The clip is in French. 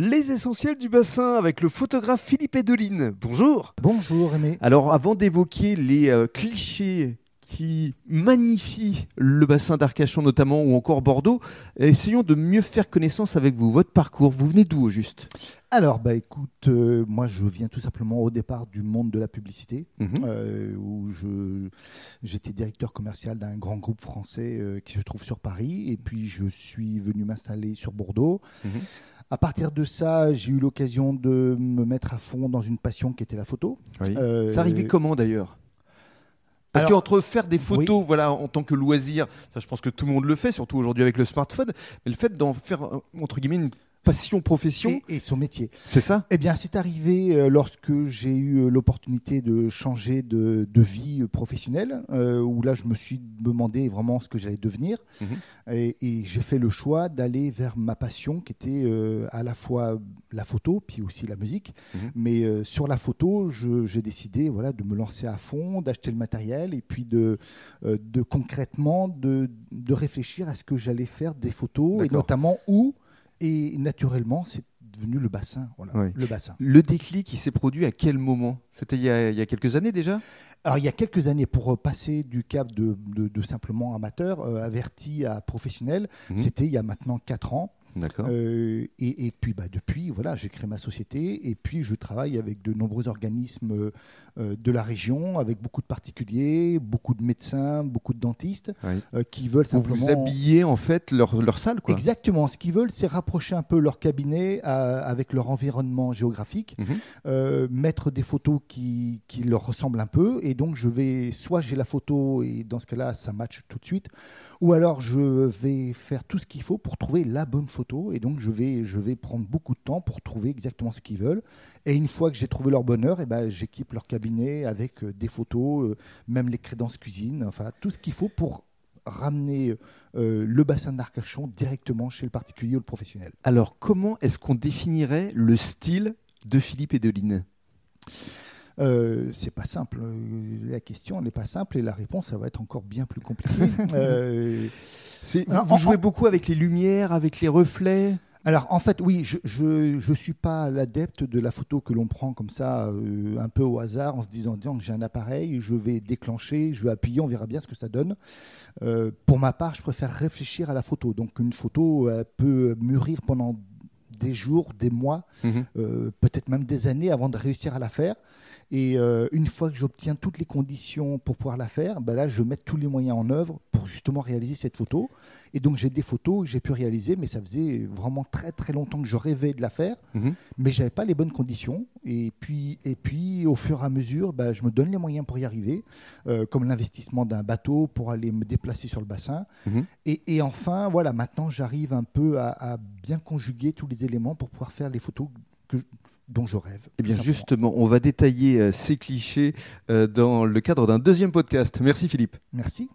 Les essentiels du bassin avec le photographe Philippe Edeline. Bonjour. Bonjour Aimé. Alors avant d'évoquer les euh, clichés qui magnifient le bassin d'Arcachon notamment ou encore Bordeaux, essayons de mieux faire connaissance avec vous. Votre parcours, vous venez d'où au juste? Alors bah écoute, euh, moi je viens tout simplement au départ du monde de la publicité, Mhm. euh, où je j'étais directeur commercial d'un grand groupe français euh, qui se trouve sur Paris, et puis je suis venu m'installer sur Bordeaux. Mhm. À partir de ça, j'ai eu l'occasion de me mettre à fond dans une passion qui était la photo. Oui. Euh, Ça arrivait comment d'ailleurs? Parce qu'entre faire des photos voilà, en tant que loisir, ça je pense que tout le monde le fait, surtout aujourd'hui avec le smartphone, mais le fait d'en faire euh, entre guillemets une passion, profession, et, et son métier. c'est ça? Eh bien, c'est arrivé euh, lorsque j'ai eu euh, l'opportunité de changer de, de vie euh, professionnelle, euh, où là, je me suis demandé vraiment ce que j'allais devenir. Mhm. Et, et j'ai fait le choix d'aller vers ma passion, qui était euh, à la fois la photo, puis aussi la musique. Mhm. Mais euh, sur la photo, j'ai décidé voilà, de me lancer à fond, d'acheter le matériel, et puis de, de concrètement de, de réfléchir à ce que j'allais faire des photos, et notamment où. Et naturellement, c'est devenu le bassin. Voilà, Oui. le bassin. Le déclic, il s'est produit à quel moment? C'était il, y a- il y a quelques années déjà? Alors, il y a quelques années, pour euh, passer du cap de, de- de simplement amateur, euh, averti à professionnel, Mhm. c'était il y a maintenant 4 ans. D'accord. Euh, et, et puis, bah, depuis, voilà, j'ai créé ma société et puis je travaille avec de nombreux organismes euh, euh, de la région, avec beaucoup de particuliers, beaucoup de médecins, beaucoup de dentistes Oui. qui veulent simplement. vous habillez en fait leur, leur salle, quoi. Exactement. Ce qu'ils veulent, c'est rapprocher un peu leur cabinet avec leur environnement géographique, Mhm. mettre des photos qui, qui leur ressemblent un peu. Et donc, je vais, soit j'ai la photo et dans ce cas-là, ça match tout de suite, ou alors je vais faire tout ce qu'il faut pour trouver la bonne photo. Et donc, je vais, je vais prendre beaucoup de temps pour trouver exactement ce qu'ils veulent. Et une fois que j'ai trouvé leur bonheur, et ben, j'équipe leur cabinet avec euh, des photos, euh, même les crédences cuisine, enfin, tout ce qu'il faut pour ramener euh, le bassin d'Arcachon directement chez le particulier ou le professionnel. Alors, comment est-ce qu'on définirait le style de Philippe Edeline Euh, c'est pas simple. La question n'est pas simple et la réponse, ça va être encore bien plus compliqué. Euh, C'est- Vous jouez en- beaucoup avec les lumières, avec les reflets alors en fait, oui, je je, je suis pas l'adepte de la photo que l'on prend comme ça, euh, un peu au hasard, en se disant, disant que j'ai un appareil, je vais déclencher, je vais appuyer, on verra bien ce que ça donne. Euh, pour ma part, je préfère réfléchir à la photo. Donc une photo euh, peut mûrir pendant des jours, des mois, Mhm. euh, peut-être même des années avant de réussir à la faire. Et euh, une fois que j'obtiens toutes les conditions pour pouvoir la faire, ben là, je mets tous les moyens en œuvre pour justement réaliser cette photo. Et donc, j'ai des photos que j'ai pu réaliser, mais ça faisait vraiment très très longtemps que je rêvais de la faire, Mhm. mais j'avais pas les bonnes conditions. Et puis, et puis au fur et à mesure, ben, je me donne les moyens pour y arriver, euh, comme l'investissement d'un bateau pour aller me déplacer sur le bassin. Mhm. Et, et enfin, voilà, maintenant, j'arrive un peu à, à bien conjuguer tous les éléments pour pouvoir faire les photos que, dont je rêve. Eh bien, justement, on va détailler euh, ces clichés euh, dans le cadre d'un deuxième podcast. Merci Philippe. Merci.